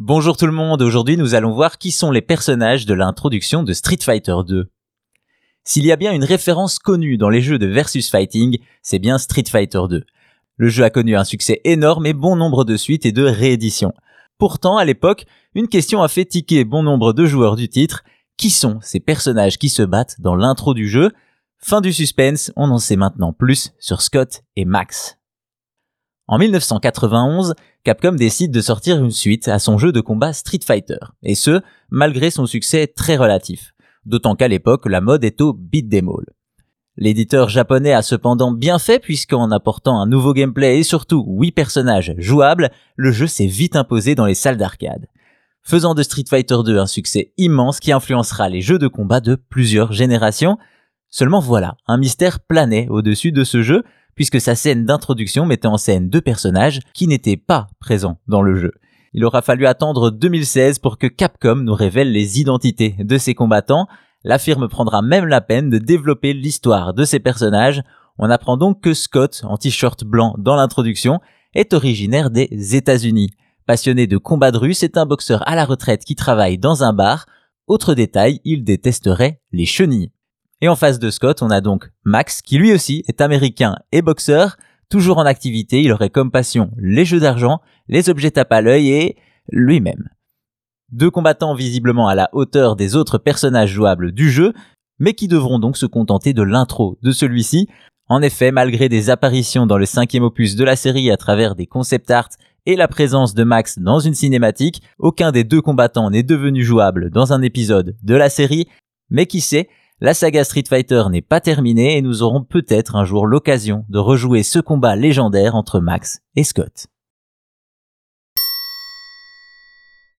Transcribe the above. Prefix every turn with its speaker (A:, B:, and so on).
A: Bonjour tout le monde, aujourd'hui nous allons voir qui sont les personnages de l'introduction de Street Fighter 2. S'il y a bien une référence connue dans les jeux de versus fighting, c'est bien Street Fighter 2. Le jeu a connu un succès énorme et bon nombre de suites et de rééditions. Pourtant, à l'époque, une question a fait tiquer bon nombre de joueurs du titre. Qui sont ces personnages qui se battent dans l'intro du jeu? Fin du suspense, on en sait maintenant plus sur Scott et Max. En 1991, Capcom décide de sortir une suite à son jeu de combat Street Fighter, et ce, malgré son succès très relatif, d'autant qu'à l'époque la mode est au beat them all. L'éditeur japonais a cependant bien fait puisqu'en apportant un nouveau gameplay et surtout 8 personnages jouables, le jeu s'est vite imposé dans les salles d'arcade. Faisant de Street Fighter 2 un succès immense qui influencera les jeux de combat de plusieurs générations. Seulement voilà, un mystère planait au-dessus de ce jeu puisque sa scène d'introduction mettait en scène deux personnages qui n'étaient pas présents dans le jeu. Il aura fallu attendre 2016 pour que Capcom nous révèle les identités de ses combattants. La firme prendra même la peine de développer l'histoire de ces personnages. On apprend donc que Scott, en t-shirt blanc dans l'introduction, est originaire des États-Unis. Passionné de combat de rue, c'est un boxeur à la retraite qui travaille dans un bar. Autre détail, il détesterait les chenilles. Et en face de Scott, on a donc Max, qui lui aussi est américain et boxeur, toujours en activité, il aurait comme passion les jeux d'argent, les objets tape à l'œil et lui-même. Deux combattants visiblement à la hauteur des autres personnages jouables du jeu, mais qui devront donc se contenter de l'intro de celui-ci. En effet, malgré des apparitions dans le cinquième opus de la série à travers des concept art et la présence de Max dans une cinématique, aucun des deux combattants n'est devenu jouable dans un épisode de la série, mais qui sait, la saga Street Fighter n'est pas terminée et nous aurons peut-être un jour l'occasion de rejouer ce combat légendaire entre Max et Scott.